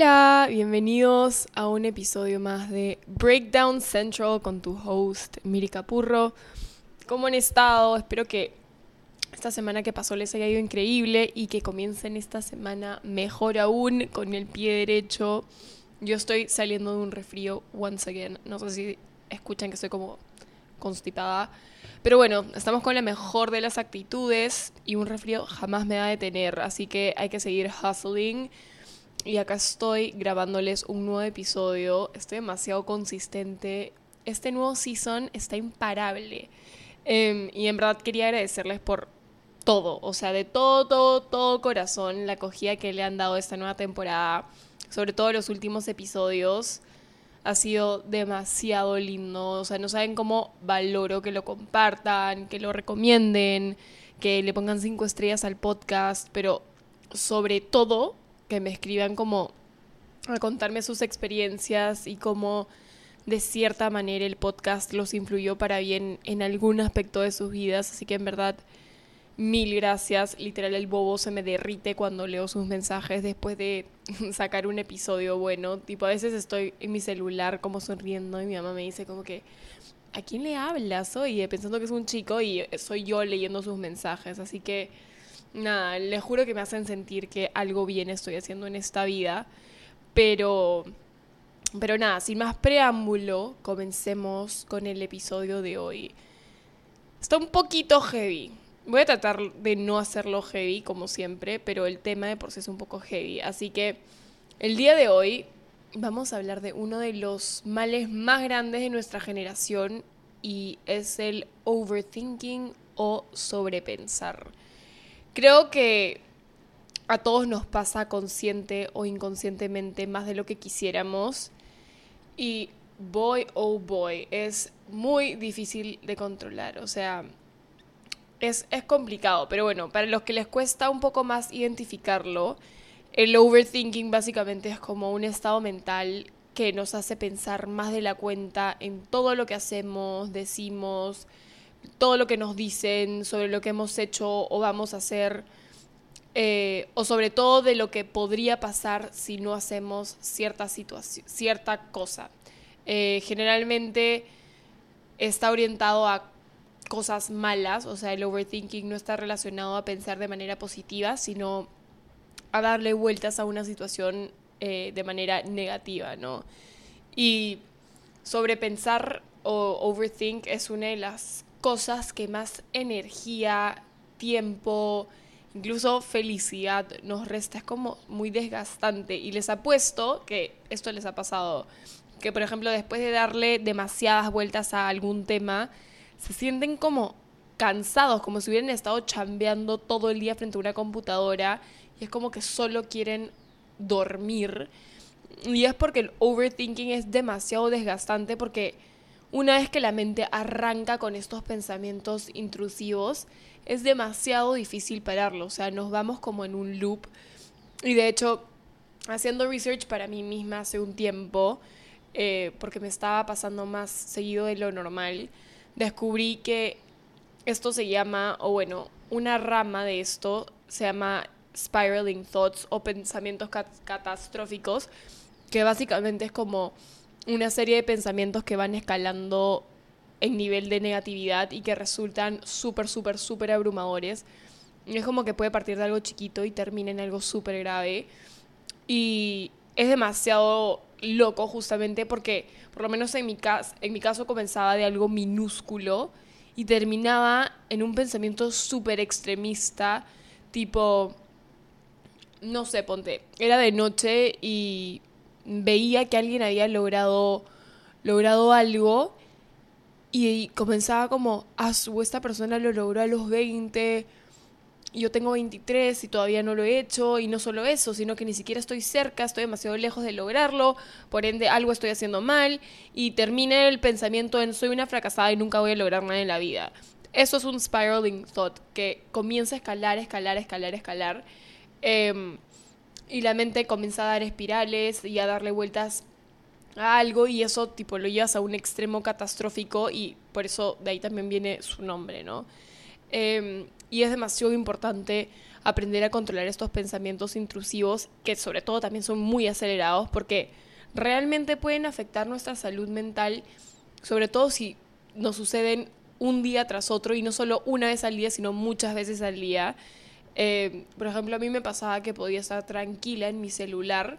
Hola, bienvenidos a un episodio más de Breakdown Central con tu host Miri Capurro. ¿Cómo han estado? Espero que esta semana que pasó les haya ido increíble y que comiencen esta semana mejor aún con el pie derecho. Yo estoy saliendo de un resfrío once again. No sé si escuchan que estoy como constipada. Pero bueno, estamos con la mejor de las actitudes y un resfrío jamás me va a detener. Así que hay que seguir hustling y acá estoy grabándoles un nuevo episodio. Estoy demasiado consistente. Este nuevo season está imparable. Em, y en verdad quería agradecerles por todo, o sea, de todo, todo, todo corazón, la acogida que le han dado esta nueva temporada, sobre todo los últimos episodios. Ha sido demasiado lindo, o sea, no saben cómo valoro que lo compartan, que lo recomienden, que le pongan cinco estrellas al podcast, pero sobre todo que me escriban como a contarme sus experiencias y cómo de cierta manera el podcast los influyó para bien en algún aspecto de sus vidas. Así que en verdad, mil gracias. Literal, el bobo se me derrite cuando leo sus mensajes después de sacar un episodio bueno. Tipo, a veces estoy en mi celular como sonriendo y mi mamá me dice como que, ¿a quién le hablas? Oye, pensando que es un chico y soy yo leyendo sus mensajes. Así que nada, les juro que me hacen sentir que algo bien estoy haciendo en esta vida. Pero, pero nada, sin más preámbulo, comencemos con el episodio de hoy. Está un poquito heavy. Voy a tratar de no hacerlo heavy, como siempre, pero el tema de por sí es un poco heavy. Así que el día de hoy vamos a hablar de uno de los males más grandes de nuestra generación y es el overthinking o sobrepensar. Creo que a todos nos pasa consciente o inconscientemente más de lo que quisiéramos. Y boy, oh boy, es muy difícil de controlar. O sea, es, es, complicado. Pero bueno, para los que les cuesta un poco más identificarlo, el overthinking básicamente es como un estado mental que nos hace pensar más de la cuenta en todo lo que hacemos, decimos, todo lo que nos dicen sobre lo que hemos hecho o vamos a hacer, eh, o sobre todo de lo que podría pasar si no hacemos cierta situación, cierta cosa. Eh, generalmente está orientado a cosas malas, o sea, el overthinking no está relacionado a pensar de manera positiva, sino a darle vueltas a una situación eh, de manera negativa, ¿no? Y sobrepensar o overthink es una de las cosas que más energía, tiempo, incluso felicidad nos resta. Es como muy desgastante. Y les apuesto que esto les ha pasado. Que por ejemplo después de darle demasiadas vueltas a algún tema, se sienten como cansados, como si hubieran estado chambeando todo el día frente a una computadora y es como que solo quieren dormir. Y es porque el overthinking es demasiado desgastante porque una vez que la mente arranca con estos pensamientos intrusivos, es demasiado difícil pararlo, o sea, nos vamos como en un loop. Y de hecho, haciendo research para mí misma hace un tiempo, eh, porque me estaba pasando más seguido de lo normal, descubrí que esto se llama, o bueno, una rama de esto se llama spiraling thoughts o pensamientos catastróficos, que básicamente es como una serie de pensamientos que van escalando en nivel de negatividad y que resultan súper, súper, súper abrumadores. Es como que puede partir de algo chiquito y termina en algo súper grave. Y es demasiado loco justamente porque, por lo menos en mi, en mi caso, comenzaba de algo minúsculo y terminaba en un pensamiento súper extremista, tipo, no sé, ponte, era de noche y veía que alguien había logrado, logrado algo y comenzaba como, ah, esta persona lo logró a los 20, yo tengo 23 y todavía no lo he hecho, y no solo eso, sino que ni siquiera estoy cerca, estoy demasiado lejos de lograrlo, por ende algo estoy haciendo mal, y termina el pensamiento en soy una fracasada y nunca voy a lograr nada en la vida. Eso es un spiraling thought que comienza a escalar, escalar, escalar, escalar. Eh, y la mente comienza a dar espirales y a darle vueltas a algo y eso tipo lo llevas a un extremo catastrófico y por eso de ahí también viene su nombre, ¿no? Em, y es demasiado importante aprender a controlar estos pensamientos intrusivos, que sobre todo también son muy acelerados, porque realmente pueden afectar nuestra salud mental, sobre todo si nos suceden un día tras otro y no solo una vez al día, sino muchas veces al día. Em, por ejemplo, a mí me pasaba que podía estar tranquila en mi celular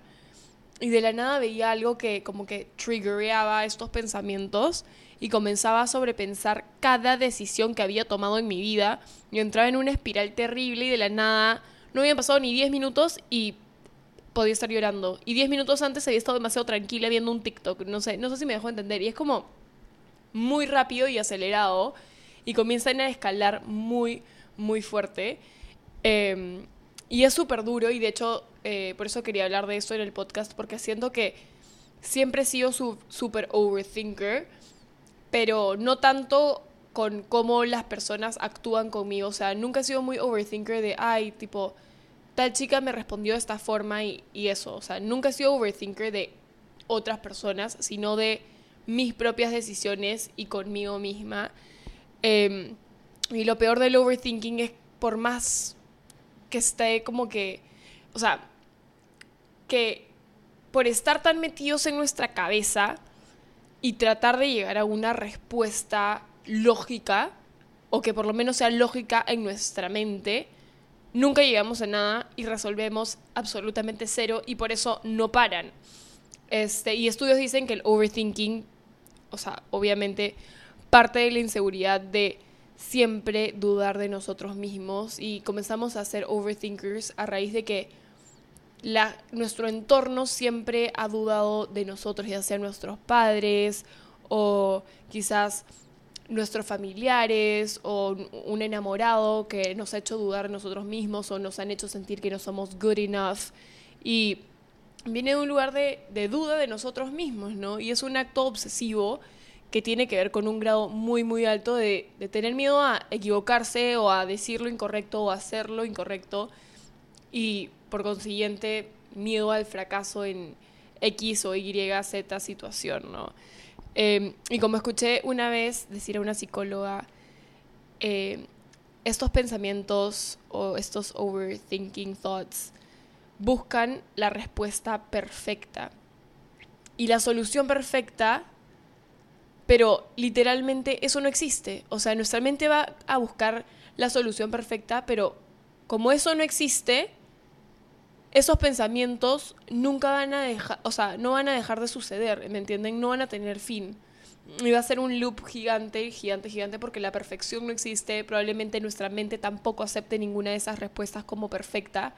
y de la nada veía algo que como que triggereaba estos pensamientos y comenzaba a sobrepensar cada decisión que había tomado en mi vida. Yo entraba en una espiral terrible y de la nada no habían pasado ni 10 minutos y podía estar llorando. Y 10 minutos antes había estado demasiado tranquila viendo un TikTok. No sé, no sé si me dejó entender. Y es como muy rápido y acelerado y comienzan a escalar muy, muy fuerte. Em, y es súper duro y de hecho eh, por eso quería hablar de esto en el podcast porque siento que siempre he sido súper overthinker pero no tanto con cómo las personas actúan conmigo. O sea, nunca he sido muy overthinker de, ay, tipo, tal chica me respondió de esta forma y, eso. O sea, nunca he sido overthinker de otras personas, sino de mis propias decisiones y conmigo misma. Em, y lo peor del overthinking es por más que esté como que, o sea, que por estar tan metidos en nuestra cabeza, y tratar de llegar a una respuesta lógica, o que por lo menos sea lógica en nuestra mente, nunca llegamos a nada y resolvemos absolutamente cero y por eso no paran. Este, y estudios dicen que el overthinking, o sea, obviamente parte de la inseguridad de siempre dudar de nosotros mismos y comenzamos a ser overthinkers a raíz de que nuestro entorno siempre ha dudado de nosotros, ya sea nuestros padres o quizás nuestros familiares o un enamorado que nos ha hecho dudar de nosotros mismos o nos han hecho sentir que no somos good enough. Y viene de un lugar de, duda de nosotros mismos, ¿no? Y es un acto obsesivo que tiene que ver con un grado muy, muy alto de, tener miedo a equivocarse o a decir lo incorrecto o a hacer lo incorrecto. Y por consiguiente miedo al fracaso en X o Y, Z situación, ¿no? Em, y como escuché una vez decir a una psicóloga, em, estos pensamientos o estos overthinking thoughts buscan la respuesta perfecta y la solución perfecta, pero literalmente eso no existe. O sea, nuestra mente va a buscar la solución perfecta, pero como eso no existe, esos pensamientos nunca van a dejar, o sea, no van a dejar de suceder, ¿me entienden? No van a tener fin. Y va a ser un loop gigante, gigante, gigante, porque la perfección no existe. Probablemente nuestra mente tampoco acepte ninguna de esas respuestas como perfecta.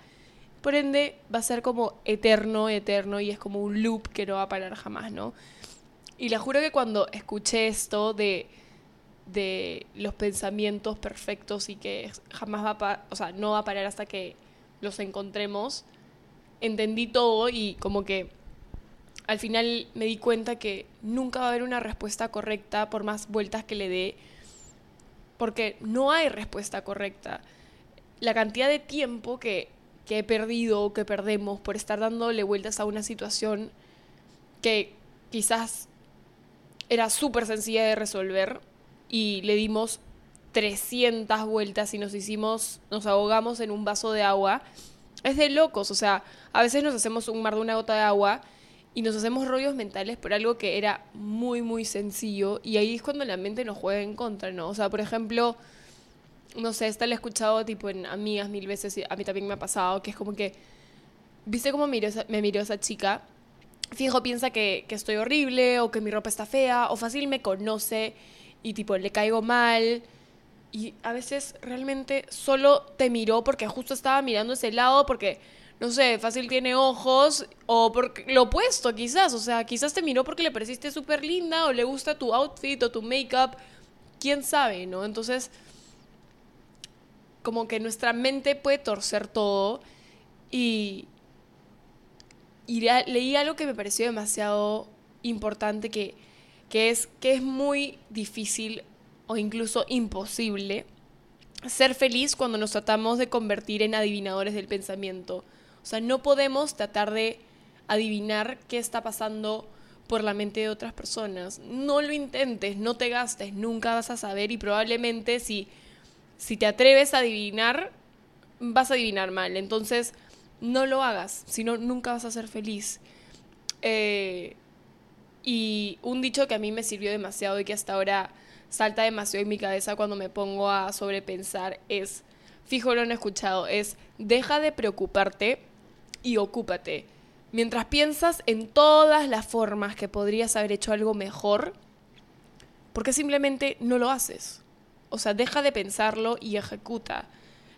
Por ende, va a ser como eterno, eterno, y es como un loop que no va a parar jamás, ¿no? Y le juro que cuando escuché esto de, de los pensamientos perfectos y que jamás va a, o sea, no va a parar hasta que los encontremos, entendí todo y como que al final me di cuenta que nunca va a haber una respuesta correcta por más vueltas que le dé, porque no hay respuesta correcta. La cantidad de tiempo que, que he perdido o que perdemos por estar dándole vueltas a una situación que quizás era súper sencilla de resolver y le dimos 300 vueltas y nos hicimos, nos ahogamos en un vaso de agua es de locos, o sea, a veces nos hacemos un mar de una gota de agua y nos hacemos rollos mentales por algo que era muy, muy sencillo y ahí es cuando la mente nos juega en contra, ¿no? O sea, por ejemplo, no sé, esta la he escuchado tipo en amigas mil veces y a mí también me ha pasado, que es como que, ¿viste cómo me miró esa chica? Fijo, piensa que, que estoy horrible o que mi ropa está fea o fácil me conoce y tipo le caigo mal. Y a veces realmente solo te miró porque justo estaba mirando ese lado, porque, no sé, fácil tiene ojos, o porque lo opuesto quizás, o sea, quizás te miró porque le pareciste súper linda, o le gusta tu outfit o tu makeup, quién sabe, ¿no? Entonces, como que nuestra mente puede torcer todo y, y leí algo que me pareció demasiado importante que, que es que es muy difícil o incluso imposible ser feliz cuando nos tratamos de convertir en adivinadores del pensamiento. O sea, no podemos tratar de adivinar qué está pasando por la mente de otras personas. No lo intentes, no te gastes, nunca vas a saber y probablemente si, si te atreves a adivinar, vas a adivinar mal. Entonces, no lo hagas, si no, nunca vas a ser feliz. Eh, y un dicho que a mí me sirvió demasiado y que hasta ahora salta demasiado en mi cabeza cuando me pongo a sobrepensar es, fijo lo han escuchado, es deja de preocuparte y ocúpate. Mientras piensas en todas las formas que podrías haber hecho algo mejor, ¿por qué simplemente no lo haces? O sea, deja de pensarlo y ejecuta.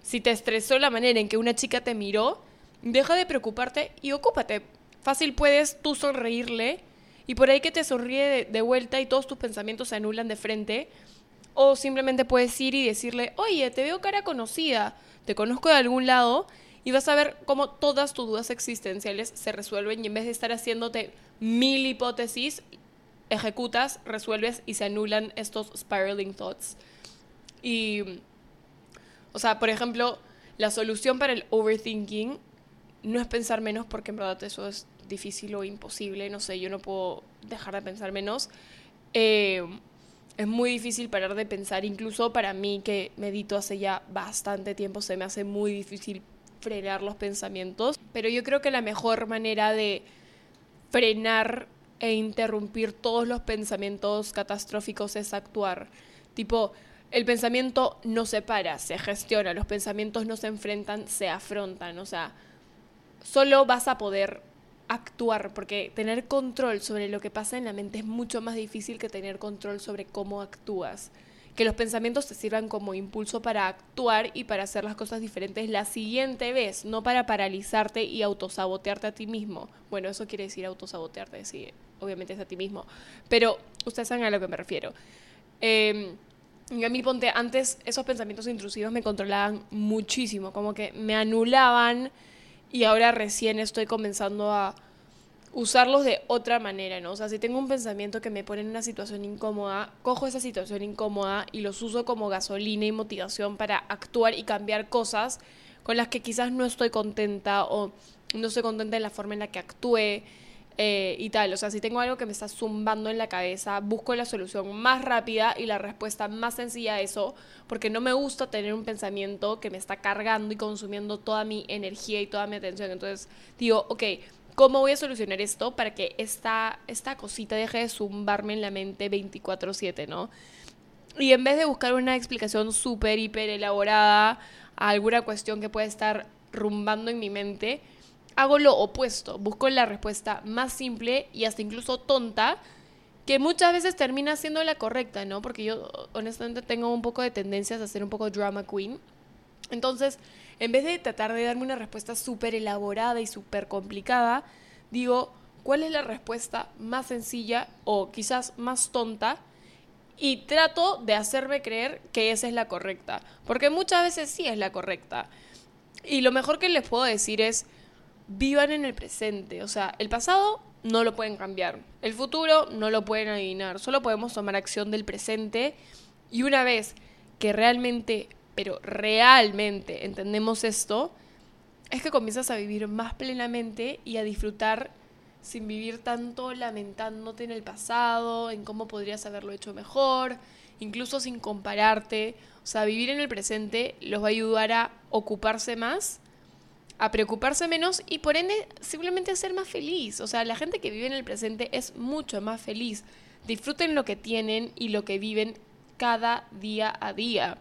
Si te estresó la manera en que una chica te miró, deja de preocuparte y ocúpate. Fácil puedes tú sonreírle y por ahí que te sonríe de, vuelta y todos tus pensamientos se anulan de frente. O simplemente puedes ir y decirle, oye, te veo cara conocida, te conozco de algún lado y vas a ver cómo todas tus dudas existenciales se resuelven y en vez de estar haciéndote mil hipótesis, ejecutas, resuelves y se anulan estos spiraling thoughts. Y, o sea, por ejemplo, la solución para el overthinking no es pensar menos porque en verdad eso es difícil o imposible, no sé, yo no puedo dejar de pensar menos. Eh, es muy difícil parar de pensar, incluso para mí que medito hace ya bastante tiempo, se me hace muy difícil frenar los pensamientos, pero yo creo que la mejor manera de frenar e interrumpir todos los pensamientos catastróficos es actuar. Tipo, el pensamiento no se para, se gestiona, los pensamientos no se enfrentan, se afrontan, o sea, solo vas a poder actuar, porque tener control sobre lo que pasa en la mente es mucho más difícil que tener control sobre cómo actúas. Que los pensamientos te sirvan como impulso para actuar y para hacer las cosas diferentes la siguiente vez, no para paralizarte y autosabotearte a ti mismo. Bueno, eso quiere decir autosabotearte, sí, obviamente es a ti mismo. Pero ustedes saben a lo que me refiero. Eh, a mí, ponte, antes esos pensamientos intrusivos me controlaban muchísimo, como que me anulaban y ahora recién estoy comenzando a usarlos de otra manera, ¿no? O sea, si tengo un pensamiento que me pone en una situación incómoda, cojo esa situación incómoda y los uso como gasolina y motivación para actuar y cambiar cosas con las que quizás no estoy contenta o no estoy contenta en la forma en la que actúe eh, y tal. O sea, si tengo algo que me está zumbando en la cabeza, busco la solución más rápida y la respuesta más sencilla a eso, porque no me gusta tener un pensamiento que me está cargando y consumiendo toda mi energía y toda mi atención. Entonces digo, ok, ¿cómo voy a solucionar esto para que esta, esta cosita deje de zumbarme en la mente 24/7, ¿no? Y en vez de buscar una explicación súper, hiper elaborada a alguna cuestión que pueda estar rumbando en mi mente, hago lo opuesto, busco la respuesta más simple y hasta incluso tonta, que muchas veces termina siendo la correcta, ¿no? Porque yo honestamente tengo un poco de tendencias a ser un poco drama queen. Entonces, en vez de tratar de darme una respuesta súper elaborada y súper complicada, digo, ¿cuál es la respuesta más sencilla o quizás más tonta? Y trato de hacerme creer que esa es la correcta, porque muchas veces sí es la correcta. Y lo mejor que les puedo decir es, vivan en el presente. O sea, el pasado no lo pueden cambiar. El futuro no lo pueden adivinar. Solo podemos tomar acción del presente. Y una vez que realmente, pero realmente entendemos esto, es que comienzas a vivir más plenamente y a disfrutar sin vivir tanto lamentándote en el pasado, en cómo podrías haberlo hecho mejor, incluso sin compararte. O sea, vivir en el presente los va a ayudar a ocuparse más a preocuparse menos y por ende simplemente a ser más feliz. O sea, la gente que vive en el presente es mucho más feliz. Disfruten lo que tienen y lo que viven cada día a día.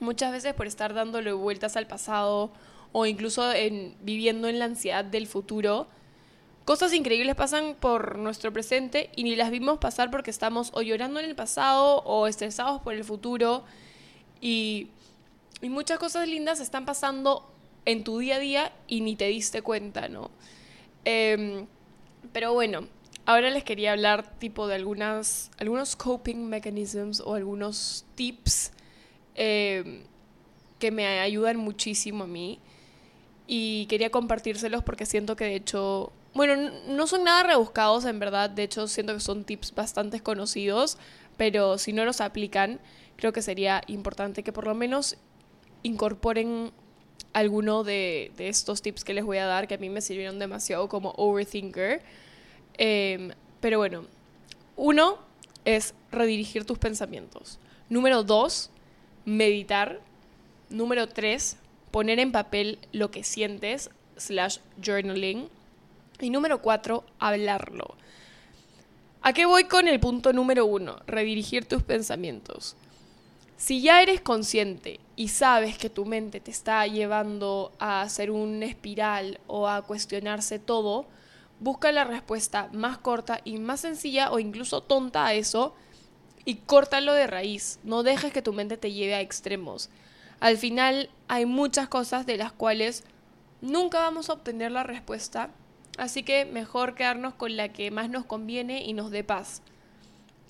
Muchas veces por estar dándole vueltas al pasado o incluso en, viviendo en la ansiedad del futuro, cosas increíbles pasan por nuestro presente y ni las vimos pasar porque estamos o llorando en el pasado o estresados por el futuro y, y muchas cosas lindas están pasando en tu día a día y ni te diste cuenta, ¿no? Em, pero bueno, ahora les quería hablar tipo de algunas, algunos coping mechanisms o algunos tips em, que me ayudan muchísimo a mí y quería compartírselos porque siento que de hecho, bueno, no son nada rebuscados en verdad, de hecho siento que son tips bastante conocidos, pero si no los aplican, creo que sería importante que por lo menos incorporen alguno de, estos tips que les voy a dar que a mí me sirvieron demasiado como overthinker. Em, pero bueno, uno es redirigir tus pensamientos. Número dos, meditar. Número 3, poner en papel lo que sientes, slash journaling. Y número 4, hablarlo. ¿A qué voy con el punto número 1? Redirigir tus pensamientos. Si ya eres consciente y sabes que tu mente te está llevando a hacer un espiral o a cuestionarse todo, busca la respuesta más corta y más sencilla o incluso tonta a eso y córtalo de raíz. No dejes que tu mente te lleve a extremos. Al final hay muchas cosas de las cuales nunca vamos a obtener la respuesta, así que mejor quedarnos con la que más nos conviene y nos dé paz.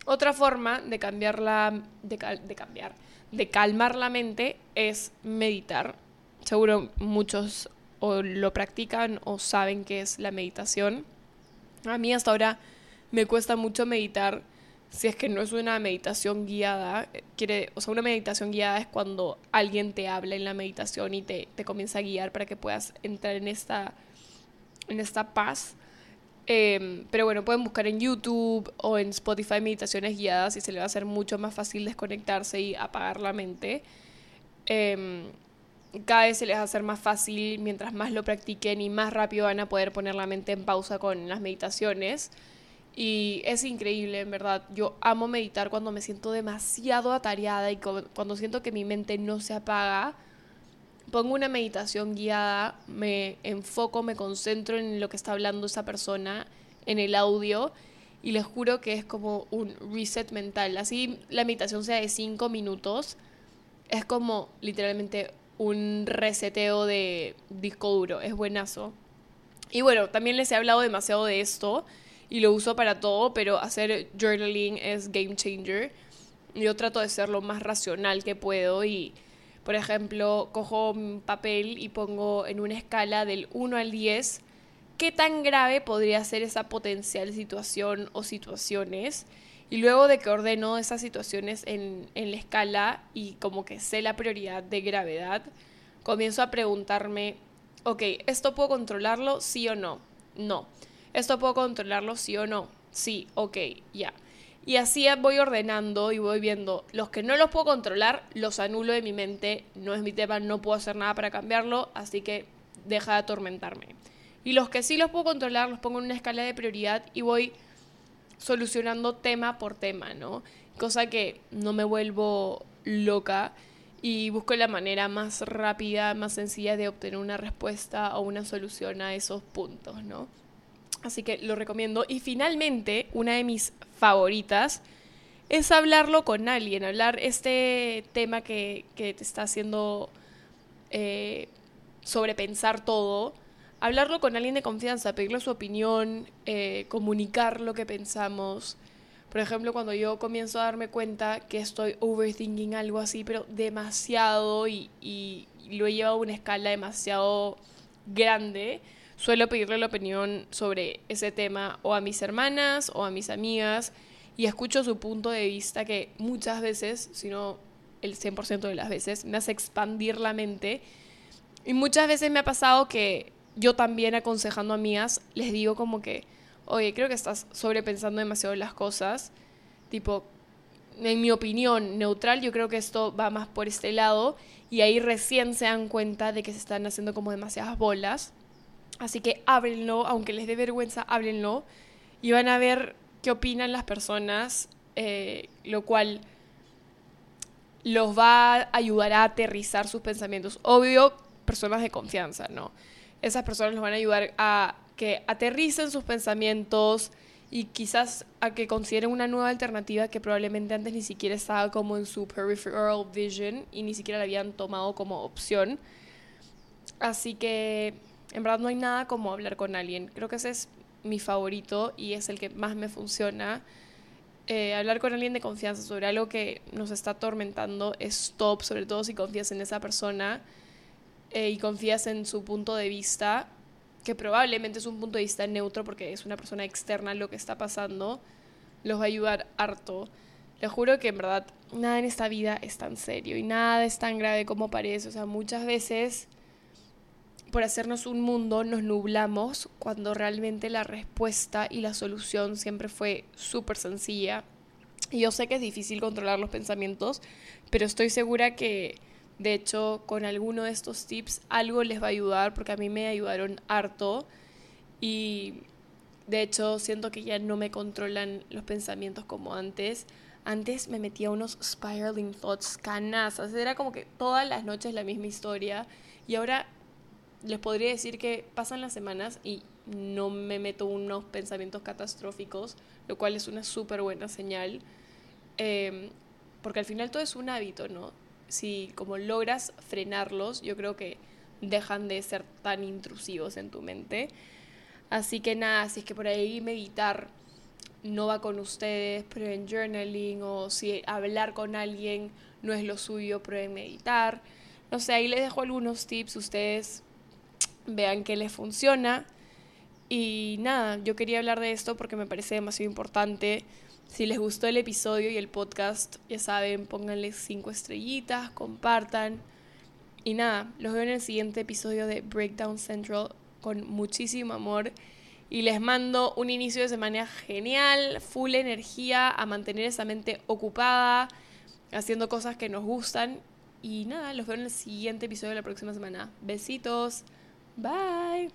Otra forma de cambiar la, de, cambiar, de calmar la mente es meditar. Seguro muchos o lo practican o saben qué es la meditación. A mí hasta ahora me cuesta mucho meditar si es que no es una meditación guiada, quiere, o sea, una meditación guiada es cuando alguien te habla en la meditación y te, te comienza a guiar para que puedas entrar en esta, en esta paz. Em, pero bueno, pueden buscar en YouTube o en Spotify meditaciones guiadas y se le va a hacer mucho más fácil desconectarse y apagar la mente. Em, cada vez se les va a hacer más fácil mientras más lo practiquen y más rápido van a poder poner la mente en pausa con las meditaciones. Y es increíble, en verdad. Yo amo meditar cuando me siento demasiado atareada y cuando siento que mi mente no se apaga. Pongo una meditación guiada, me enfoco, me concentro en lo que está hablando esa persona, en el audio, y les juro que es como un reset mental. Así la meditación sea de 5 minutos, es como literalmente un reseteo de disco duro, es buenazo. Y bueno, también les he hablado demasiado de esto y lo uso para todo, pero hacer journaling es game changer. Yo trato de ser lo más racional que puedo y, por ejemplo, cojo un papel y pongo en una escala del 1 al 10 qué tan grave podría ser esa potencial situación o situaciones. Y luego de que ordeno esas situaciones en, en la escala y como que sé la prioridad de gravedad, comienzo a preguntarme, ok, ¿esto puedo controlarlo? Sí o no. No. ¿Esto puedo controlarlo sí o no? Sí, ok, ya. Y así voy ordenando y voy viendo los que no los puedo controlar, los anulo de mi mente, no es mi tema, no puedo hacer nada para cambiarlo, así que deja de atormentarme. Y los que sí los puedo controlar, los pongo en una escala de prioridad y voy solucionando tema por tema, ¿no? Cosa que no me vuelvo loca y busco la manera más rápida, más sencilla de obtener una respuesta o una solución a esos puntos, ¿no? Así que lo recomiendo. Y finalmente, una de mis favoritas es hablarlo con alguien, hablar este tema que, te está haciendo eh, sobrepensar todo, hablarlo con alguien de confianza, pedirle su opinión, eh, comunicar lo que pensamos. Por ejemplo, cuando yo comienzo a darme cuenta que estoy overthinking algo así, pero demasiado y, y lo he llevado a una escala demasiado grande, suelo pedirle la opinión sobre ese tema o a mis hermanas o a mis amigas y escucho su punto de vista que muchas veces, si no el 100% de las veces, me hace expandir la mente. Y muchas veces me ha pasado que yo también aconsejando a amigas les digo como que, oye, creo que estás sobrepensando demasiado las cosas. Tipo, en mi opinión neutral, yo creo que esto va más por este lado. Y ahí recién se dan cuenta de que se están haciendo como demasiadas bolas. Así que háblenlo, aunque les dé vergüenza, háblenlo y van a ver qué opinan las personas, eh, lo cual los va a ayudar a aterrizar sus pensamientos. Obvio, personas de confianza, ¿no? Esas personas los van a ayudar a que aterricen sus pensamientos y quizás a que consideren una nueva alternativa que probablemente antes ni siquiera estaba como en su peripheral vision y ni siquiera la habían tomado como opción. Así que en verdad no hay nada como hablar con alguien. Creo que ese es mi favorito y es el que más me funciona. Eh, hablar con alguien de confianza sobre algo que nos está atormentando es top, sobre todo si confías en esa persona eh, y confías en su punto de vista, que probablemente es un punto de vista neutro porque es una persona externa lo que está pasando, los va a ayudar harto. Les juro que en verdad nada en esta vida es tan serio y nada es tan grave como parece. O sea, muchas veces por hacernos un mundo nos nublamos cuando realmente la respuesta y la solución siempre fue súper sencilla. Y yo sé que es difícil controlar los pensamientos, pero estoy segura que De hecho, con alguno de estos tips algo les va a ayudar porque a mí me ayudaron harto y de hecho siento que ya no me controlan los pensamientos como antes. Antes me metía unos spiraling thoughts canasas, era como que todas las noches la misma historia y ahora les podría decir que pasan las semanas y no me meto unos pensamientos catastróficos, lo cual es una súper buena señal, em, porque al final todo es un hábito, ¿no? si como logras frenarlos, yo creo que dejan de ser tan intrusivos en tu mente. Así que nada, si es que por ahí meditar no va con ustedes, prueben journaling o si hablar con alguien no es lo suyo, prueben meditar. No sé, ahí les dejo algunos tips, ustedes vean qué les funciona. Y nada, yo quería hablar de esto porque me parece demasiado importante si les gustó el episodio y el podcast, ya saben, pónganle cinco estrellitas, compartan. Y nada, los veo en el siguiente episodio de Breakdown Central con muchísimo amor. Y les mando un inicio de semana genial, full energía, a mantener esa mente ocupada, haciendo cosas que nos gustan. Y nada, los veo en el siguiente episodio de la próxima semana. Besitos. Bye.